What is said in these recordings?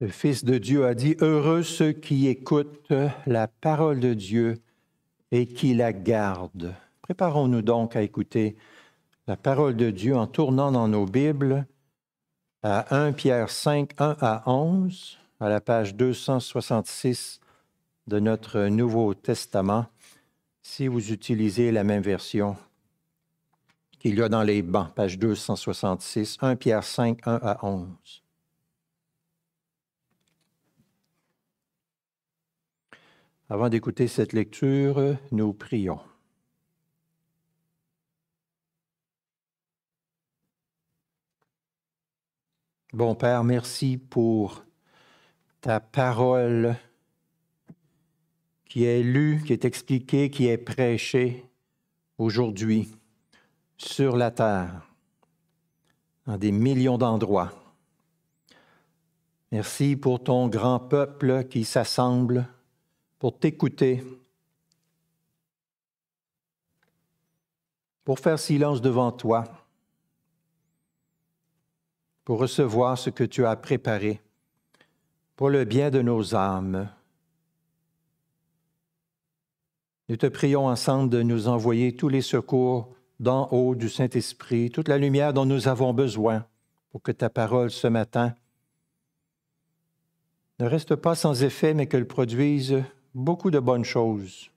Le Fils de Dieu a dit, Heureux ceux qui écoutent la parole de Dieu et qui la gardent. Préparons-nous donc à écouter la parole de Dieu en tournant dans nos Bibles à 1 Pierre 5, 1 à 11, à la page 266 de notre Nouveau Testament, si vous utilisez la même version qu'il y a dans les bancs, page 266, 1 Pierre 5, 1 à 11. Avant d'écouter cette lecture, nous prions. Bon Père, merci pour ta parole qui est lue, qui est expliquée, qui est prêchée aujourd'hui sur la terre, dans des millions d'endroits. Merci pour ton grand peuple qui s'assemble pour t'écouter, pour faire silence devant toi, pour recevoir ce que tu as préparé pour le bien de nos âmes. Nous te prions ensemble de nous envoyer tous les secours d'en haut du Saint-Esprit, toute la lumière dont nous avons besoin pour que ta parole ce matin ne reste pas sans effet, mais qu'elle produise beaucoup de bonnes choses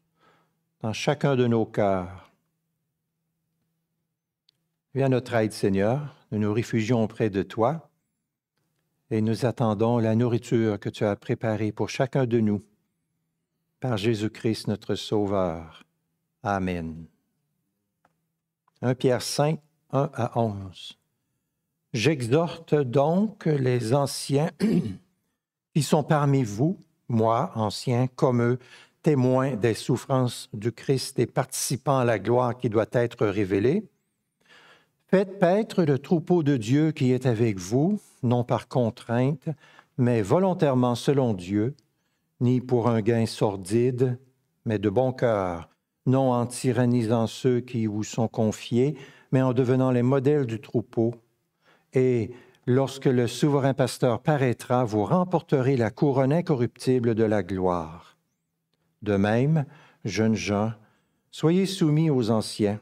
dans chacun de nos cœurs. Viens à notre aide, Seigneur. Nous nous réfugions auprès de toi et nous attendons la nourriture que tu as préparée pour chacun de nous par Jésus-Christ notre Sauveur. Amen. 1 Pierre 5, 1 à 11. J'exhorte donc les anciens qui sont parmi vous moi, ancien, comme eux, témoin des souffrances du Christ et participant à la gloire qui doit être révélée, faites paître le troupeau de Dieu qui est avec vous, non par contrainte, mais volontairement selon Dieu, ni pour un gain sordide, mais de bon cœur, non en tyrannisant ceux qui vous sont confiés, mais en devenant les modèles du troupeau, et lorsque le souverain pasteur paraîtra, vous remporterez la couronne incorruptible de la gloire. De même, jeunes gens, soyez soumis aux anciens.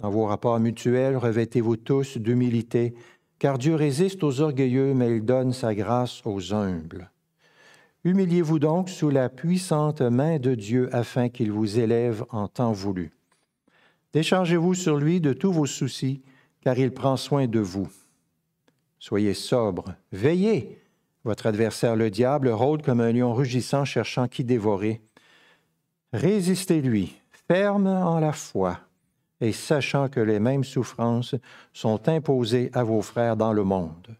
Dans vos rapports mutuels, revêtez-vous tous d'humilité, car Dieu résiste aux orgueilleux, mais il donne sa grâce aux humbles. Humiliez-vous donc sous la puissante main de Dieu afin qu'il vous élève en temps voulu. Déchargez-vous sur lui de tous vos soucis, car il prend soin de vous. Soyez sobre, veillez. Votre adversaire, le diable, rôde comme un lion rugissant cherchant qui dévorer. Résistez-lui, ferme en la foi, et sachant que les mêmes souffrances sont imposées à vos frères dans le monde.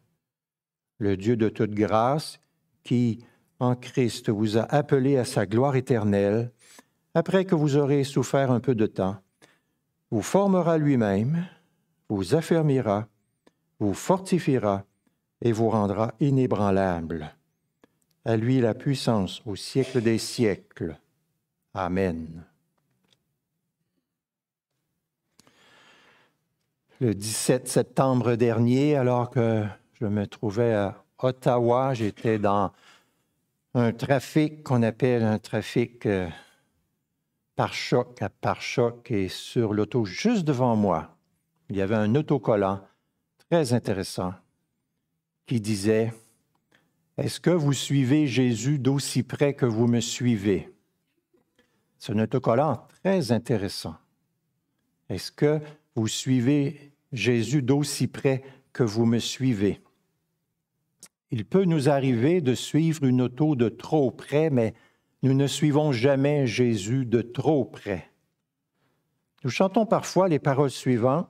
Le Dieu de toute grâce, qui, en Christ, vous a appelé à sa gloire éternelle, après que vous aurez souffert un peu de temps, vous formera lui-même, vous affermira, vous fortifiera et vous rendra inébranlable. À lui la puissance au siècle des siècles. Amen. Le 17 septembre dernier, alors que je me trouvais à Ottawa, j'étais dans un trafic qu'on appelle un trafic euh, par choc à par choc et sur l'auto juste devant moi, il y avait un autocollant très intéressant qui disait, Est-ce que vous suivez Jésus d'aussi près que vous me suivez? C'est un autocollant très intéressant. Est-ce que vous suivez Jésus d'aussi près que vous me suivez? Il peut nous arriver de suivre une auto de trop près, mais nous ne suivons jamais Jésus de trop près. Nous chantons parfois les paroles suivantes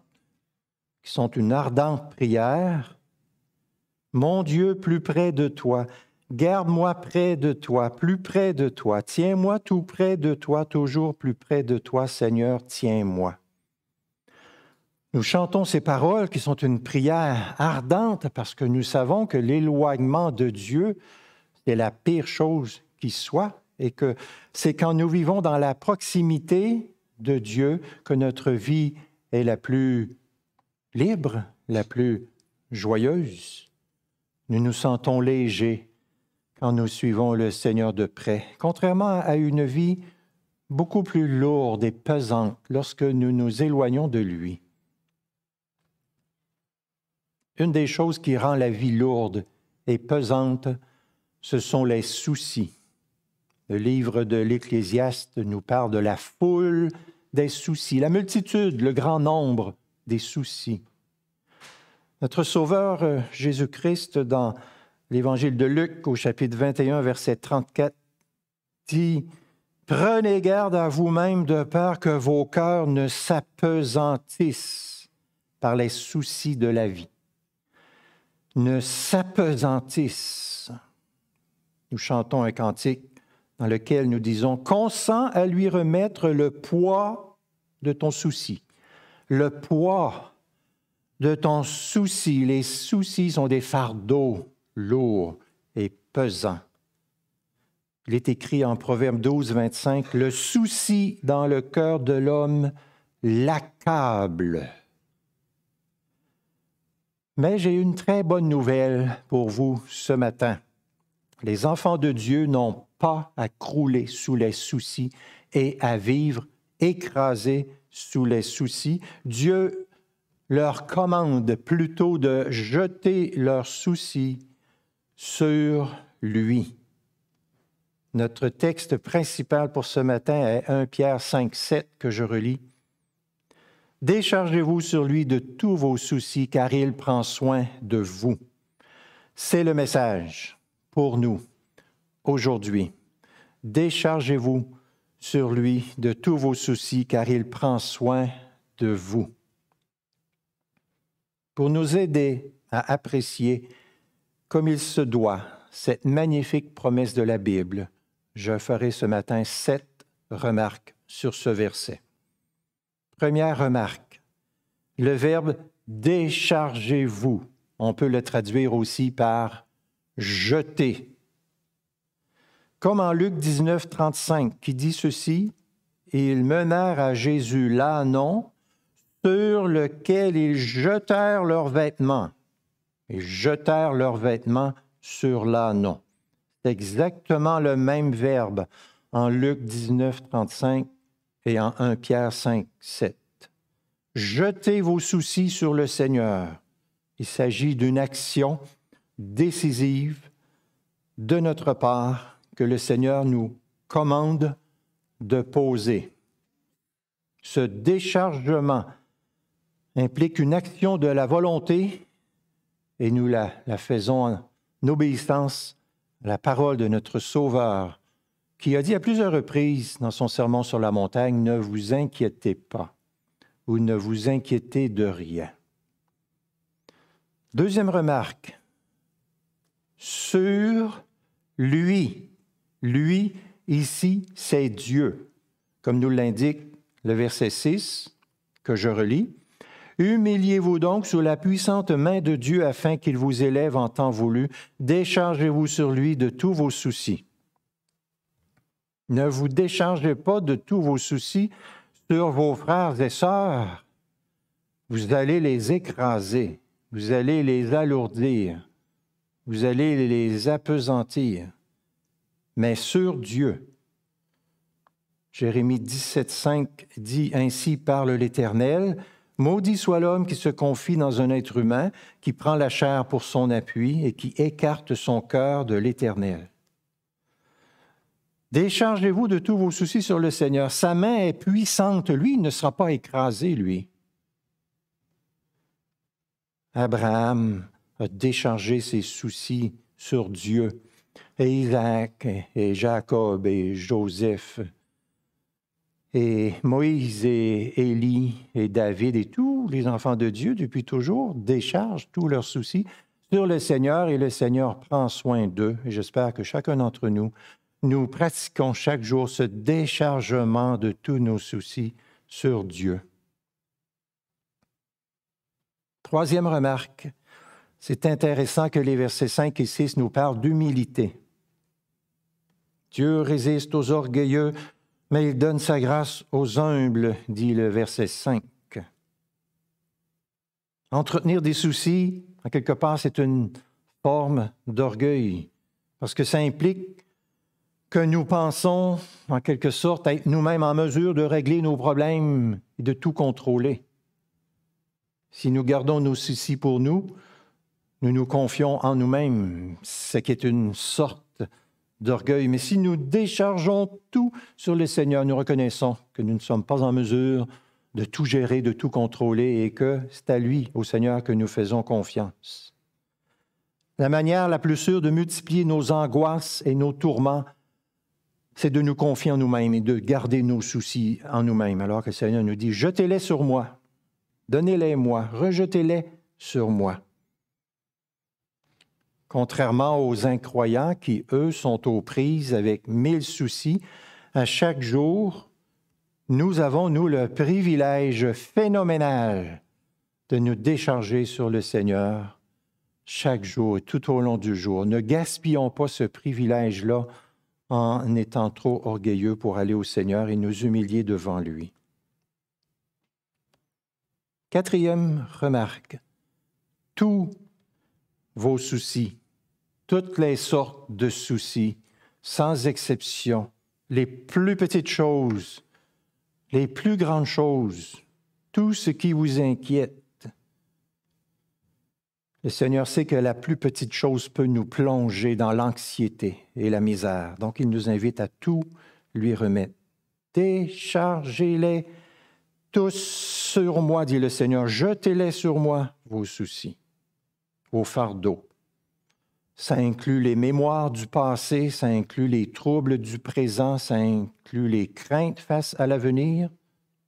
qui sont une ardente prière. Mon Dieu, plus près de toi, garde-moi près de toi, plus près de toi, tiens-moi tout près de toi, toujours plus près de toi, Seigneur, tiens-moi. Nous chantons ces paroles qui sont une prière ardente parce que nous savons que l'éloignement de Dieu est la pire chose qui soit et que c'est quand nous vivons dans la proximité de Dieu que notre vie est la plus libre, la plus joyeuse. Nous nous sentons légers quand nous suivons le Seigneur de près, contrairement à une vie beaucoup plus lourde et pesante lorsque nous nous éloignons de lui. Une des choses qui rend la vie lourde et pesante, ce sont les soucis. Le livre de l'Ecclésiaste nous parle de la foule des soucis, la multitude, le grand nombre des soucis. Notre Sauveur euh, Jésus-Christ, dans l'Évangile de Luc au chapitre 21, verset 34, dit, Prenez garde à vous-même de peur que vos cœurs ne s'apesantissent par les soucis de la vie. Ne s'apesantissent. Nous chantons un cantique dans lequel nous disons Consent à lui remettre le poids de ton souci. Le poids de ton souci. Les soucis sont des fardeaux lourds et pesants. Il est écrit en Proverbe 12, 25, Le souci dans le cœur de l'homme l'accable. Mais j'ai une très bonne nouvelle pour vous ce matin. Les enfants de Dieu n'ont pas à crouler sous les soucis et à vivre écrasés sous les soucis. Dieu leur commande plutôt de jeter leurs soucis sur lui. Notre texte principal pour ce matin est 1 Pierre 5, 7 que je relis. Déchargez-vous sur lui de tous vos soucis, car il prend soin de vous. C'est le message pour nous aujourd'hui. Déchargez-vous sur lui de tous vos soucis, car il prend soin de vous. Pour nous aider à apprécier comme il se doit cette magnifique promesse de la Bible, je ferai ce matin sept remarques sur ce verset. Première remarque, le verbe déchargez-vous, on peut le traduire aussi par jeter. Comme en Luc 19, 35, qui dit ceci, ils menèrent à Jésus l'ânon sur lequel ils jetèrent leurs vêtements. Ils jetèrent leurs vêtements sur l'ânon. C'est exactement le même verbe en Luc 19, 35 et en 1 Pierre 5, 7. Jetez vos soucis sur le Seigneur. Il s'agit d'une action décisive de notre part que le Seigneur nous commande de poser. Ce déchargement implique une action de la volonté et nous la, faisons en obéissance la parole de notre Sauveur, qui a dit à plusieurs reprises dans son sermon sur la montagne, Ne vous inquiétez pas ou ne vous inquiétez de rien. Deuxième remarque, sur lui. Lui, ici, c'est Dieu, comme nous l'indique le verset 6 que je relis. Humiliez-vous donc sous la puissante main de Dieu afin qu'il vous élève en temps voulu. Déchargez-vous sur lui de tous vos soucis. Ne vous déchargez pas de tous vos soucis sur vos frères et sœurs. Vous allez les écraser, vous allez les alourdir, vous allez les apesantir, mais sur Dieu. Jérémie 17,5 dit Ainsi parle l'Éternel Maudit soit l'homme qui se confie dans un être humain, qui prend la chair pour son appui et qui écarte son cœur de l'Éternel. Déchargez-vous de tous vos soucis sur le Seigneur. Sa main est puissante. Lui, il ne sera pas écrasé, lui. Abraham a déchargé ses soucis sur Dieu. Et Isaac et Jacob et Joseph et Moïse et Élie et David et tous les enfants de Dieu depuis toujours déchargent tous leurs soucis sur le Seigneur et le Seigneur prend soin d'eux. Et j'espère que chacun d'entre nous, nous pratiquons chaque jour ce déchargement de tous nos soucis sur Dieu. Troisième remarque, c'est intéressant que les versets 5 et 6 nous parlent d'humilité. Dieu résiste aux orgueilleux, mais il donne sa grâce aux humbles, dit le verset 5. Entretenir des soucis, en quelque part, c'est une forme d'orgueil, parce que ça implique que nous pensons, en quelque sorte, être nous-mêmes en mesure de régler nos problèmes et de tout contrôler. Si nous gardons nos soucis pour nous, nous nous confions en nous-mêmes, ce qui est une sorte d'orgueil. Mais si nous déchargeons tout sur le Seigneur, nous reconnaissons que nous ne sommes pas en mesure de tout gérer, de tout contrôler et que c'est à lui, au Seigneur, que nous faisons confiance. La manière la plus sûre de multiplier nos angoisses et nos tourments, c'est de nous confier en nous-mêmes et de garder nos soucis en nous-mêmes, alors que le Seigneur nous dit, jetez-les sur moi, donnez-les moi, rejetez-les sur moi. Contrairement aux incroyants qui, eux, sont aux prises avec mille soucis, à chaque jour, nous avons, nous, le privilège phénoménal de nous décharger sur le Seigneur chaque jour, tout au long du jour. Ne gaspillons pas ce privilège-là en étant trop orgueilleux pour aller au Seigneur et nous humilier devant lui. Quatrième remarque, tous vos soucis, toutes les sortes de soucis, sans exception, les plus petites choses, les plus grandes choses, tout ce qui vous inquiète, le Seigneur sait que la plus petite chose peut nous plonger dans l'anxiété et la misère. Donc, il nous invite à tout lui remettre. Déchargez-les tous sur moi, dit le Seigneur. Jetez-les sur moi, vos soucis, vos fardeaux. Ça inclut les mémoires du passé, ça inclut les troubles du présent, ça inclut les craintes face à l'avenir.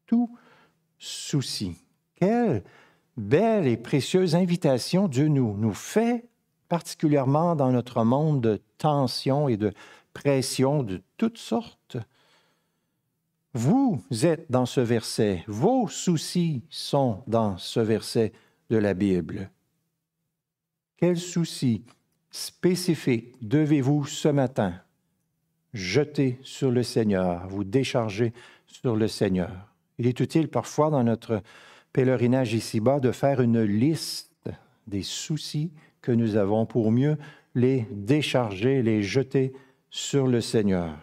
Tout souci. Quel belle et précieuse invitation Dieu nous, nous fait, particulièrement dans notre monde de tension et de pression de toutes sortes. Vous êtes dans ce verset, vos soucis sont dans ce verset de la Bible. Quels soucis spécifiques devez-vous ce matin jeter sur le Seigneur, vous décharger sur le Seigneur? Il est utile parfois dans notre pèlerinage ici-bas de faire une liste des soucis que nous avons pour mieux les décharger, les jeter sur le Seigneur.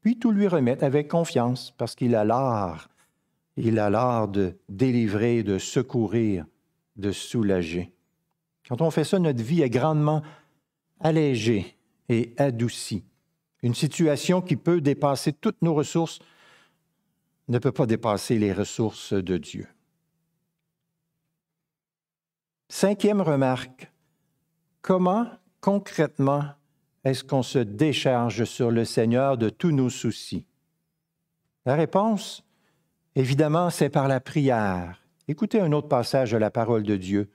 Puis tout lui remettre avec confiance parce qu'il a l'art, il a l'art de délivrer, de secourir, de soulager. Quand on fait ça, notre vie est grandement allégée et adoucie. Une situation qui peut dépasser toutes nos ressources ne peut pas dépasser les ressources de Dieu. Cinquième remarque, comment concrètement est-ce qu'on se décharge sur le Seigneur de tous nos soucis? La réponse, évidemment, c'est par la prière. Écoutez un autre passage de la parole de Dieu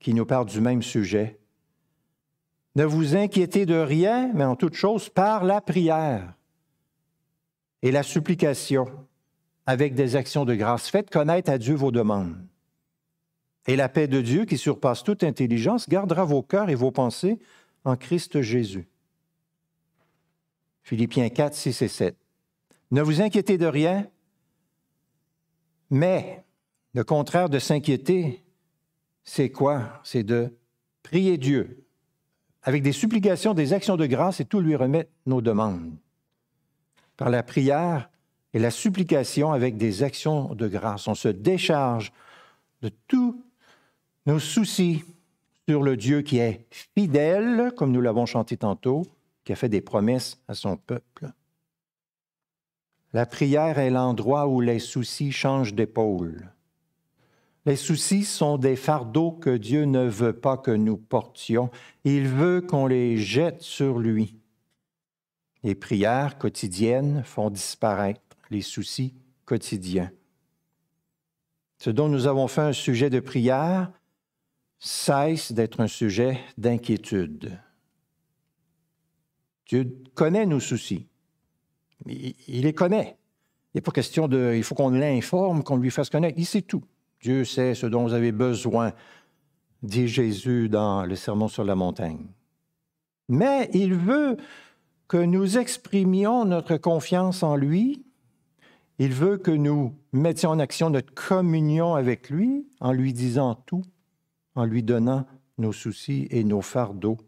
qui nous parle du même sujet. Ne vous inquiétez de rien, mais en toute chose, par la prière et la supplication avec des actions de grâce. Faites connaître à Dieu vos demandes. Et la paix de Dieu, qui surpasse toute intelligence, gardera vos cœurs et vos pensées en Christ Jésus. Philippiens 4, 6 et 7. Ne vous inquiétez de rien, mais le contraire de s'inquiéter, c'est quoi? C'est de prier Dieu avec des supplications, des actions de grâce et tout lui remettre nos demandes par la prière et la supplication avec des actions de grâce. On se décharge de tous nos soucis sur le Dieu qui est fidèle, comme nous l'avons chanté tantôt, qui a fait des promesses à son peuple. La prière est l'endroit où les soucis changent d'épaule. Les soucis sont des fardeaux que Dieu ne veut pas que nous portions. Il veut qu'on les jette sur lui. Les prières quotidiennes font disparaître les soucis quotidiens. Ce dont nous avons fait un sujet de prière cesse d'être un sujet d'inquiétude. Dieu connaît nos soucis. Il les connaît. Il n'est pas question de. Il faut qu'on l'informe, qu'on lui fasse connaître. Il sait tout. Dieu sait ce dont vous avez besoin, dit Jésus dans le Sermon sur la montagne. Mais il veut que nous exprimions notre confiance en lui. Il veut que nous mettions en action notre communion avec lui en lui disant tout, en lui donnant nos soucis et nos fardeaux.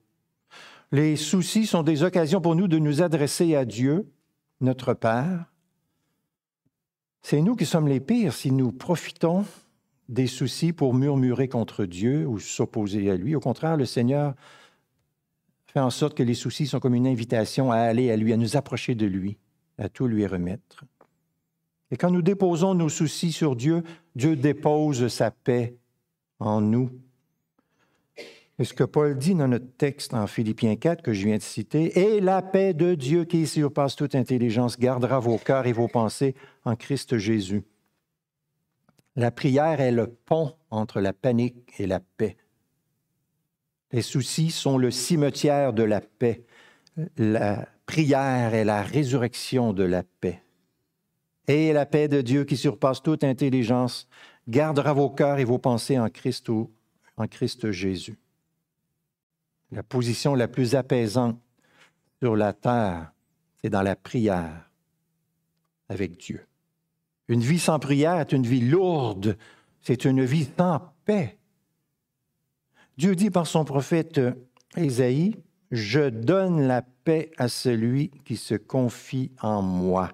Les soucis sont des occasions pour nous de nous adresser à Dieu, notre Père. C'est nous qui sommes les pires si nous profitons des soucis pour murmurer contre Dieu ou s'opposer à lui. Au contraire, le Seigneur fait en sorte que les soucis sont comme une invitation à aller à lui, à nous approcher de lui, à tout lui remettre. Et quand nous déposons nos soucis sur Dieu, Dieu dépose sa paix en nous. Et ce que Paul dit dans notre texte en Philippiens 4 que je viens de citer, et la paix de Dieu qui surpasse toute intelligence gardera vos cœurs et vos pensées en Christ Jésus. La prière est le pont entre la panique et la paix. Les soucis sont le cimetière de la paix. La prière est la résurrection de la paix. Et la paix de Dieu qui surpasse toute intelligence gardera vos cœurs et vos pensées en Christ, en Christ Jésus. La position la plus apaisante sur la terre, c'est dans la prière avec Dieu. Une vie sans prière est une vie lourde, c'est une vie sans paix. Dieu dit par son prophète Ésaïe, Je donne la paix à celui qui se confie en moi.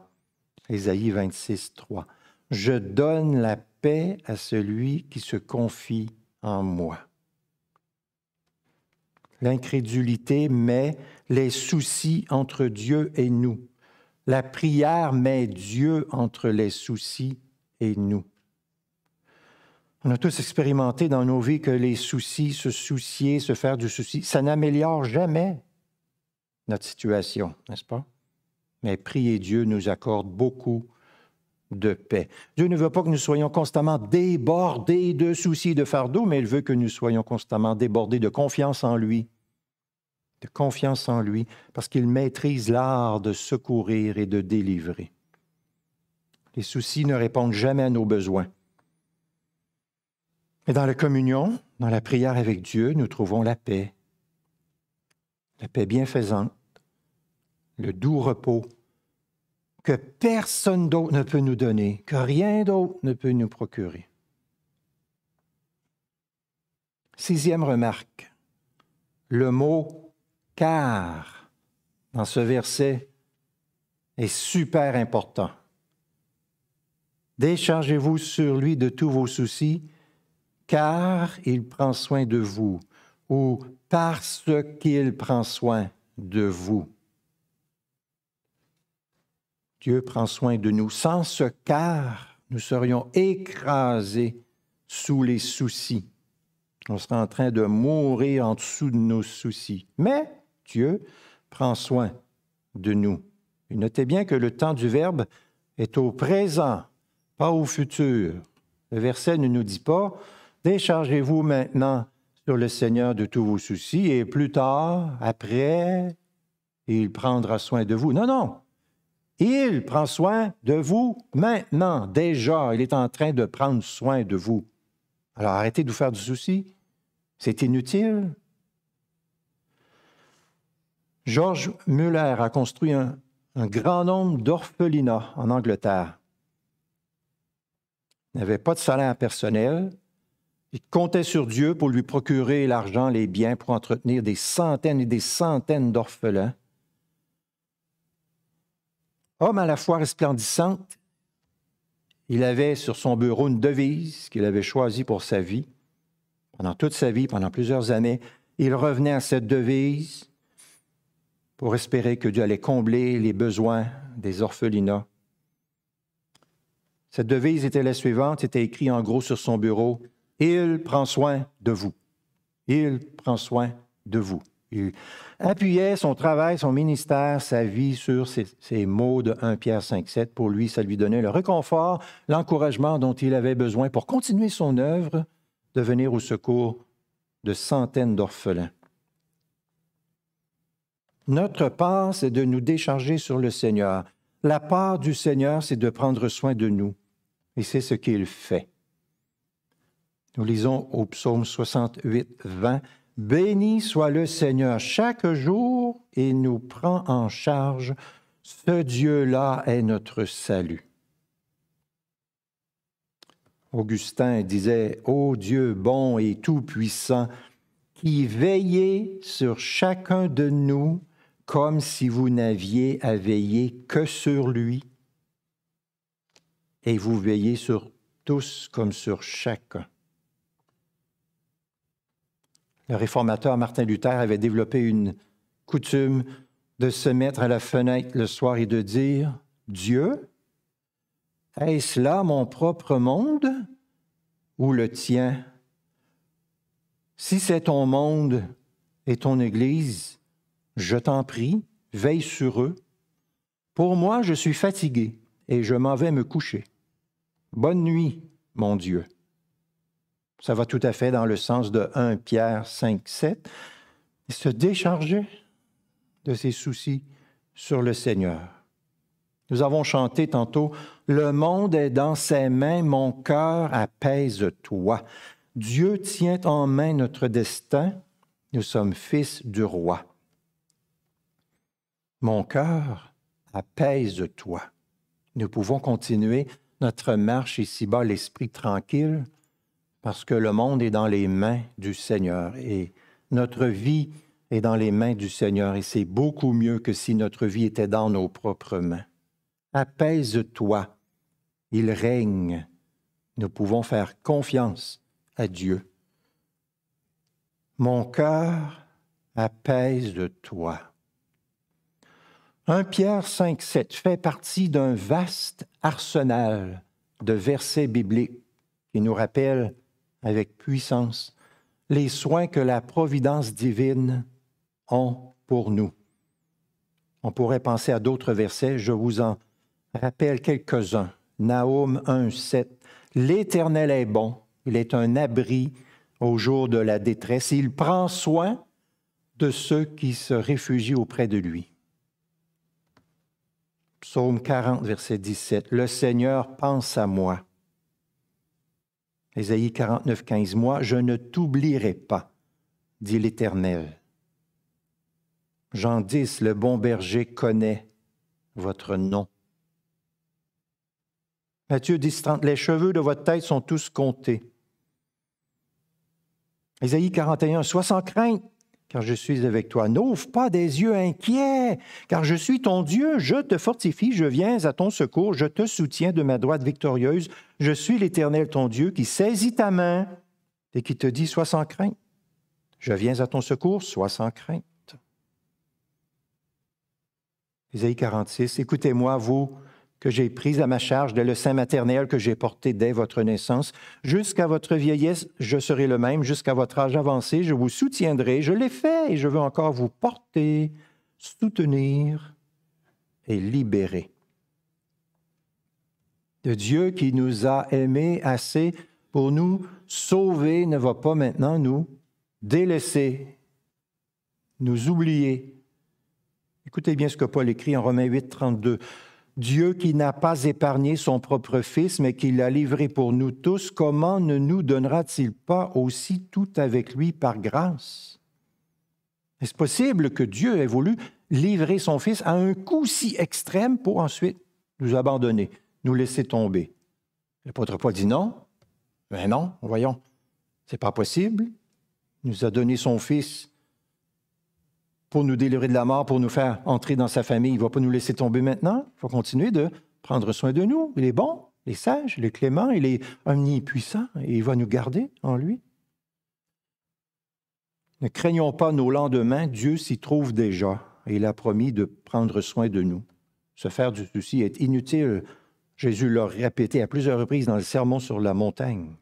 Ésaïe 26, 3. Je donne la paix à celui qui se confie en moi. L'incrédulité met les soucis entre Dieu et nous. La prière met Dieu entre les soucis et nous. On a tous expérimenté dans nos vies que les soucis, se soucier, se faire du souci, ça n'améliore jamais notre situation, n'est-ce pas? mais prier Dieu nous accorde beaucoup de paix. Dieu ne veut pas que nous soyons constamment débordés de soucis, de fardeaux, mais il veut que nous soyons constamment débordés de confiance en lui, confiance en lui, parce qu'il maîtrise l'art de secourir et de délivrer. Les soucis ne répondent jamais à nos besoins. Mais dans la communion, dans la prière avec Dieu, nous trouvons la paix, la paix bienfaisante, le doux repos que personne d'autre ne peut nous donner, que rien d'autre ne peut nous procurer. Sixième remarque, le mot car dans ce verset est super important. Déchargez-vous sur lui de tous vos soucis, car il prend soin de vous, ou parce qu'il prend soin de vous. Dieu prend soin de nous. Sans ce car, nous serions écrasés sous les soucis. On serait en train de mourir en dessous de nos soucis. Mais Dieu prend soin de nous. Et notez bien que le temps du Verbe est au présent, pas au futur. Le verset ne nous dit pas Déchargez-vous maintenant sur le Seigneur de tous vos soucis et plus tard, après, il prendra soin de vous. Non, non. Il prend soin de vous maintenant, déjà. Il est en train de prendre soin de vous. Alors arrêtez de vous faire du souci. C'est inutile. George Muller a construit un, grand nombre d'orphelinats en Angleterre. Il n'avait pas de salaire personnel. Il comptait sur Dieu pour lui procurer l'argent, les biens, pour entretenir des centaines et des centaines d'orphelins. Homme à la fois resplendissante, il avait sur son bureau une devise qu'il avait choisie pour sa vie. Pendant toute sa vie, pendant plusieurs années, il revenait à cette devise pour espérer que Dieu allait combler les besoins des orphelinats. Cette devise était la suivante, c'était écrit en gros sur son bureau, Il prend soin de vous. Il prend soin de vous. Il appuyait son travail, son ministère, sa vie sur ces, mots de 1 Pierre 5, 7. Pour lui, ça lui donnait le réconfort, l'encouragement dont il avait besoin pour continuer son œuvre de venir au secours de centaines d'orphelins. Notre part, c'est de nous décharger sur le Seigneur. La part du Seigneur, c'est de prendre soin de nous. Et c'est ce qu'il fait. Nous lisons au psaume 68, 20. Béni soit le Seigneur chaque jour et nous prend en charge. Ce Dieu-là est notre salut. Augustin disait, Ô Dieu bon et tout-puissant, qui veillez sur chacun de nous comme si vous n'aviez à veiller que sur lui, et vous veillez sur tous comme sur chacun. Le réformateur Martin Luther avait développé une coutume de se mettre à la fenêtre le soir et de dire, Dieu, est-ce là mon propre monde ou le tien? Si c'est ton monde et ton Église, je t'en prie, veille sur eux. Pour moi, je suis fatigué et je m'en vais me coucher. Bonne nuit, mon Dieu. Ça va tout à fait dans le sens de 1 Pierre 5, 7. se décharger de ses soucis sur le Seigneur. Nous avons chanté tantôt, Le monde est dans ses mains, mon cœur apaise-toi. Dieu tient en main notre destin, nous sommes fils du roi. Mon cœur apaise-toi. Nous pouvons continuer notre marche ici-bas, l'esprit tranquille, parce que le monde est dans les mains du Seigneur et notre vie est dans les mains du Seigneur et c'est beaucoup mieux que si notre vie était dans nos propres mains. Apaise-toi, il règne. Nous pouvons faire confiance à Dieu. Mon cœur apaise-toi. 1 Pierre 5, 7 fait partie d'un vaste arsenal de versets bibliques qui nous rappellent avec puissance les soins que la providence divine ont pour nous. On pourrait penser à d'autres versets, je vous en rappelle quelques-uns. Naum 1, 7. L'Éternel est bon, il est un abri au jour de la détresse, il prend soin de ceux qui se réfugient auprès de lui. Psaume 40, verset 17. Le Seigneur pense à moi. Ésaïe 49, 15. Moi, je ne t'oublierai pas, dit l'Éternel. Jean 10, le bon berger connaît votre nom. Matthieu 10, 30. Les cheveux de votre tête sont tous comptés. Ésaïe 41, sois sans crainte, car je suis avec toi. N'ouvre pas des yeux inquiets, car je suis ton Dieu, je te fortifie, je viens à ton secours, je te soutiens de ma droite victorieuse. Je suis l'Éternel, ton Dieu, qui saisit ta main et qui te dit, sois sans crainte. Je viens à ton secours, sois sans crainte. Ésaïe 46, écoutez-moi, vous que j'ai pris à ma charge dès le sein maternel que j'ai porté dès votre naissance. Jusqu'à votre vieillesse, je serai le même. Jusqu'à votre âge avancé, je vous soutiendrai. Je l'ai fait et je veux encore vous porter, soutenir et libérer. De Dieu qui nous a aimés assez pour nous sauver ne va pas maintenant nous délaisser, nous oublier. Écoutez bien ce que Paul écrit en Romains 8, 32. Dieu qui n'a pas épargné son propre Fils, mais qui l'a livré pour nous tous, comment ne nous donnera-t-il pas aussi tout avec lui par grâce? Est-ce possible que Dieu ait voulu livrer son Fils à un coup si extrême pour ensuite nous abandonner, nous laisser tomber? L'apôtre Paul dit non. Mais non, voyons, c'est pas possible. Il nous a donné son Fils pour nous délivrer de la mort, pour nous faire entrer dans sa famille. Il ne va pas nous laisser tomber maintenant. Il faut continuer de prendre soin de nous. Il est bon, il est sage, il est clément, il est omnipuissant et il va nous garder en lui. Ne craignons pas nos lendemains, Dieu s'y trouve déjà et il a promis de prendre soin de nous. Se faire du souci est inutile. Jésus l'a répété à plusieurs reprises dans le sermon sur la montagne.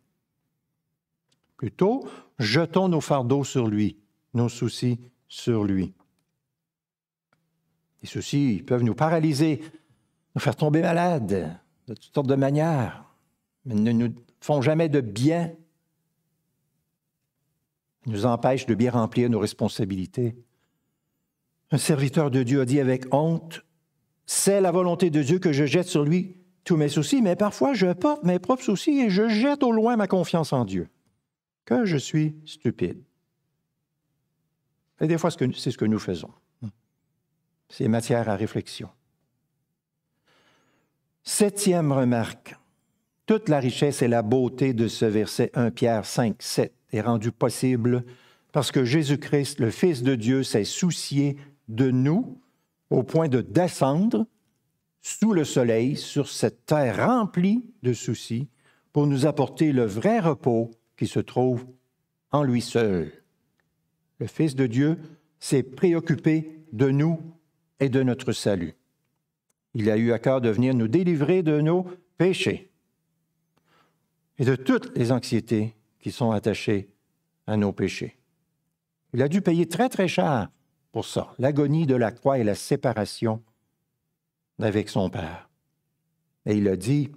Plutôt, jetons nos fardeaux sur lui, nos soucis sur lui. Et ceux-ci peuvent nous paralyser, nous faire tomber malades de toutes sortes de manières, mais ne nous font jamais de bien, ils nous empêchent de bien remplir nos responsabilités. Un serviteur de Dieu a dit avec honte, c'est la volonté de Dieu que je jette sur lui tous mes soucis, mais parfois je porte mes propres soucis et je jette au loin ma confiance en Dieu. Que je suis stupide. Et des fois, c'est ce que nous faisons. C'est matière à réflexion. Septième remarque. Toute la richesse et la beauté de ce verset 1 Pierre 5, 7 est rendue possible parce que Jésus-Christ, le Fils de Dieu, s'est soucié de nous au point de descendre sous le soleil sur cette terre remplie de soucis pour nous apporter le vrai repos qui se trouve en lui seul. Le Fils de Dieu s'est préoccupé de nous et de notre salut. Il a eu à cœur de venir nous délivrer de nos péchés et de toutes les anxiétés qui sont attachées à nos péchés. Il a dû payer très, très cher pour ça, l'agonie de la croix et la séparation avec son Père. Et il a dit,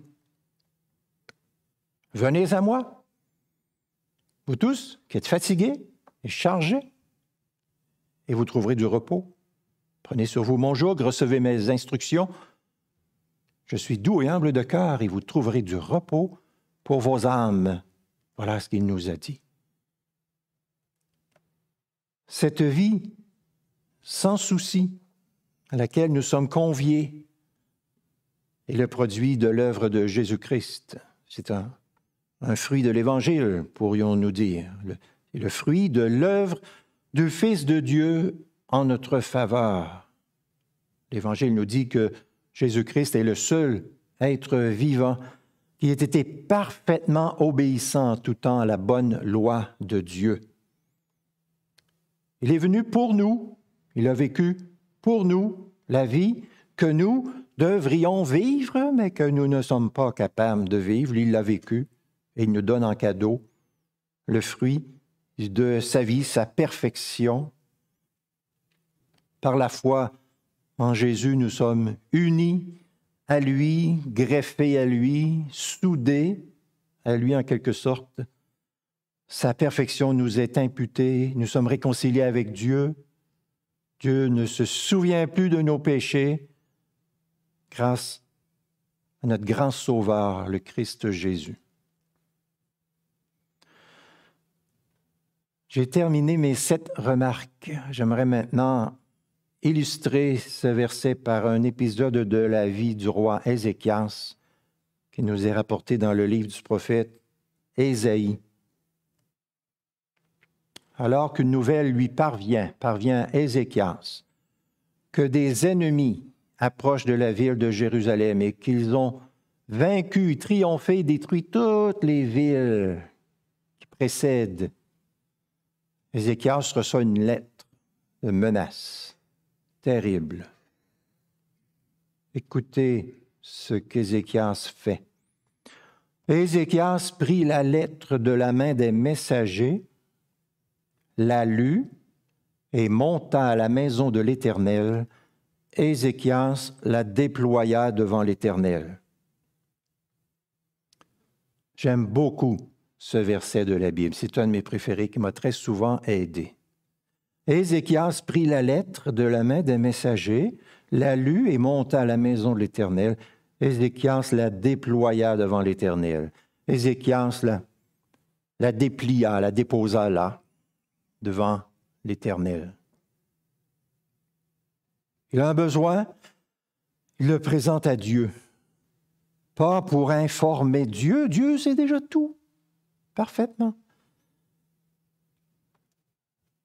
Venez à moi, vous tous qui êtes fatigués et chargés, et vous trouverez du repos. Prenez sur vous mon joug, recevez mes instructions. Je suis doux et humble de cœur, et vous trouverez du repos pour vos âmes. Voilà ce qu'il nous a dit. Cette vie sans souci à laquelle nous sommes conviés est le produit de l'œuvre de Jésus-Christ. C'est un, fruit de l'Évangile, pourrions-nous dire. C'est le fruit de l'œuvre du Fils de Dieu en notre faveur. L'Évangile nous dit que Jésus-Christ est le seul être vivant qui ait été parfaitement obéissant tout temps à la bonne loi de Dieu. Il est venu pour nous, il a vécu pour nous la vie que nous devrions vivre, mais que nous ne sommes pas capables de vivre. Il l'a vécu et il nous donne en cadeau le fruit de sa vie, sa perfection. Par la foi en Jésus, nous sommes unis à lui, greffés à lui, soudés à lui en quelque sorte. Sa perfection nous est imputée, nous sommes réconciliés avec Dieu. Dieu ne se souvient plus de nos péchés grâce à notre grand Sauveur, le Christ Jésus. J'ai terminé mes sept remarques. J'aimerais maintenant illustrer ce verset par un épisode de la vie du roi Ézéchias qui nous est rapporté dans le livre du prophète Ésaïe. Alors qu'une nouvelle lui parvient, parvient Ézéchias, que des ennemis approchent de la ville de Jérusalem et qu'ils ont vaincu, triomphé, détruit toutes les villes qui précèdent. Ézéchias reçoit une lettre de menace terrible. Écoutez ce qu'Ézéchias fait. Ézéchias prit la lettre de la main des messagers, la lut et monta à la maison de l'Éternel Ézéchias la déploya devant l'Éternel. J'aime beaucoup ce verset de la Bible. C'est un de mes préférés qui m'a très souvent aidé. Ézéchias prit la lettre de la main des messagers, la lut et monta à la maison de l'Éternel. Ézéchias la déploya devant l'Éternel. Ézéchias la, la déplia, la déposa là, devant l'Éternel. Il a un besoin, il le présente à Dieu. Pas pour informer Dieu, Dieu sait déjà tout, parfaitement.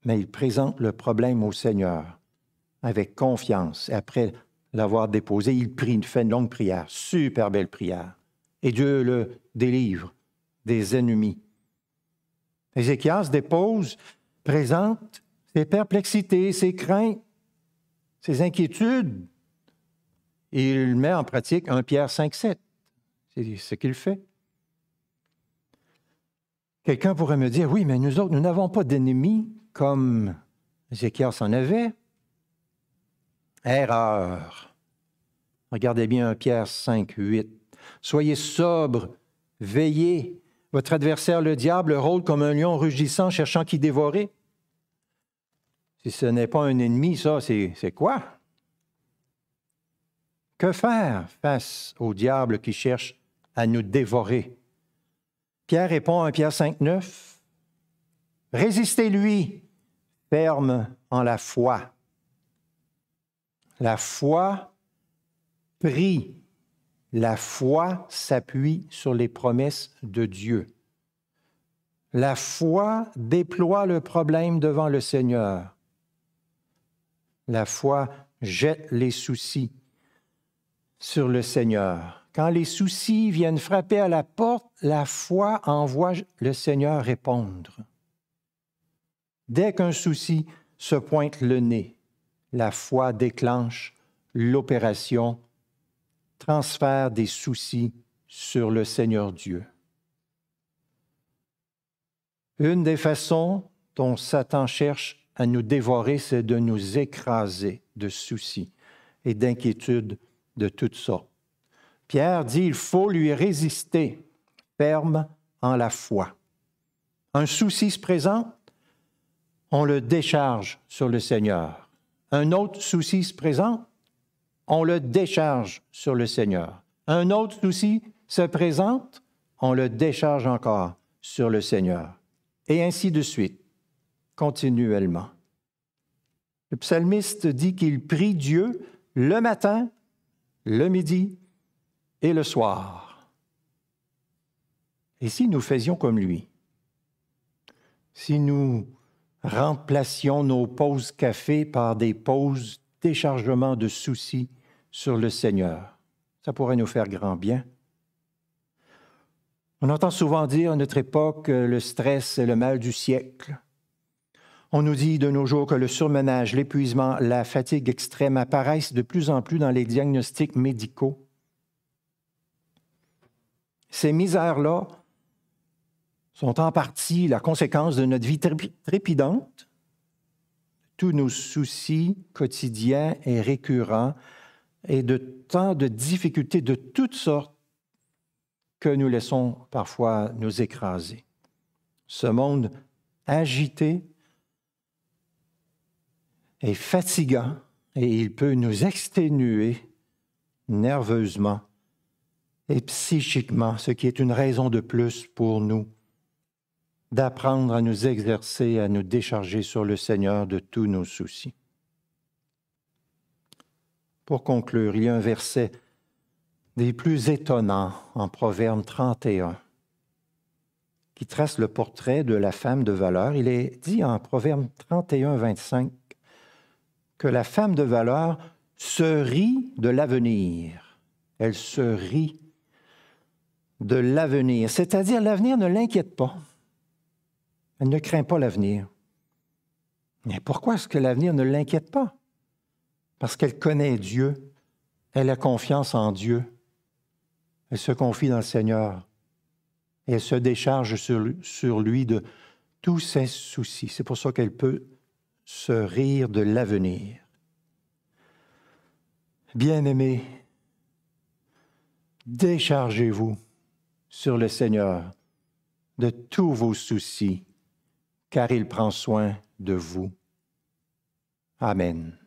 Mais il présente le problème au Seigneur avec confiance. Après l'avoir déposé, il prie, il fait une longue prière, super belle prière. Et Dieu le délivre des ennemis. Ézéchias dépose, présente ses perplexités, ses craintes ses inquiétudes, il met en pratique un Pierre 5, 7. C'est ce qu'il fait. Quelqu'un pourrait me dire, oui, mais nous autres, nous n'avons pas d'ennemis comme Ézéchias en avait. Erreur. Regardez bien Pierre 5, 8. Soyez sobre, veillez. Votre adversaire, le diable, rôde comme un lion rugissant, cherchant qui dévorer. Si ce n'est pas un ennemi, ça, c'est quoi? Que faire face au diable qui cherche à nous dévorer? Pierre répond à Pierre 5, 9. Résistez-lui, ferme en la foi. La foi prie. La foi s'appuie sur les promesses de Dieu. La foi déploie le problème devant le Seigneur. La foi jette les soucis sur le Seigneur. Quand les soucis viennent frapper à la porte, la foi envoie le Seigneur répondre. Dès qu'un souci se pointe le nez, la foi déclenche l'opération, transfert des soucis sur le Seigneur Dieu. Une des façons dont Satan cherche à nous dévorer, c'est de nous écraser de soucis et d'inquiétudes de toutes sortes. Pierre dit, il faut lui résister, ferme en la foi. Un souci se présente, on le décharge sur le Seigneur. Un autre souci se présente, on le décharge sur le Seigneur. Un autre souci se présente, on le décharge encore sur le Seigneur. Et ainsi de suite, continuellement. Le psalmiste dit qu'il prie Dieu le matin, le midi et le soir. Et si nous faisions comme lui, si nous remplacions nos pauses café par des pauses déchargement de soucis sur le Seigneur, ça pourrait nous faire grand bien. On entend souvent dire à notre époque que le stress est le mal du siècle. On nous dit de nos jours que le surmenage, l'épuisement, la fatigue extrême apparaissent de plus en plus dans les diagnostics médicaux. Ces misères-là sont en partie la conséquence de notre vie trépidante, tous nos soucis quotidiens et récurrents, et de tant de difficultés de toutes sortes que nous laissons parfois nous écraser. Ce monde agité est fatigant et il peut nous exténuer nerveusement et psychiquement, ce qui est une raison de plus pour nous d'apprendre à nous exercer, à nous décharger sur le Seigneur de tous nos soucis. Pour conclure, il y a un verset des plus étonnants en Proverbe 31 qui trace le portrait de la femme de valeur. Il est dit en Proverbe 31, 25 que la femme de valeur se rit de l'avenir. Elle se rit de l'avenir, c'est-à-dire l'avenir ne l'inquiète pas. Elle ne craint pas l'avenir. Mais pourquoi est-ce que l'avenir ne l'inquiète pas? Parce qu'elle connaît Dieu, elle a confiance en Dieu, elle se confie dans le Seigneur et elle se décharge sur, sur lui de tous ses soucis. C'est pour ça qu'elle peut se rire de l'avenir. Bien-aimés, déchargez-vous sur le Seigneur de tous vos soucis, car il prend soin de vous. Amen.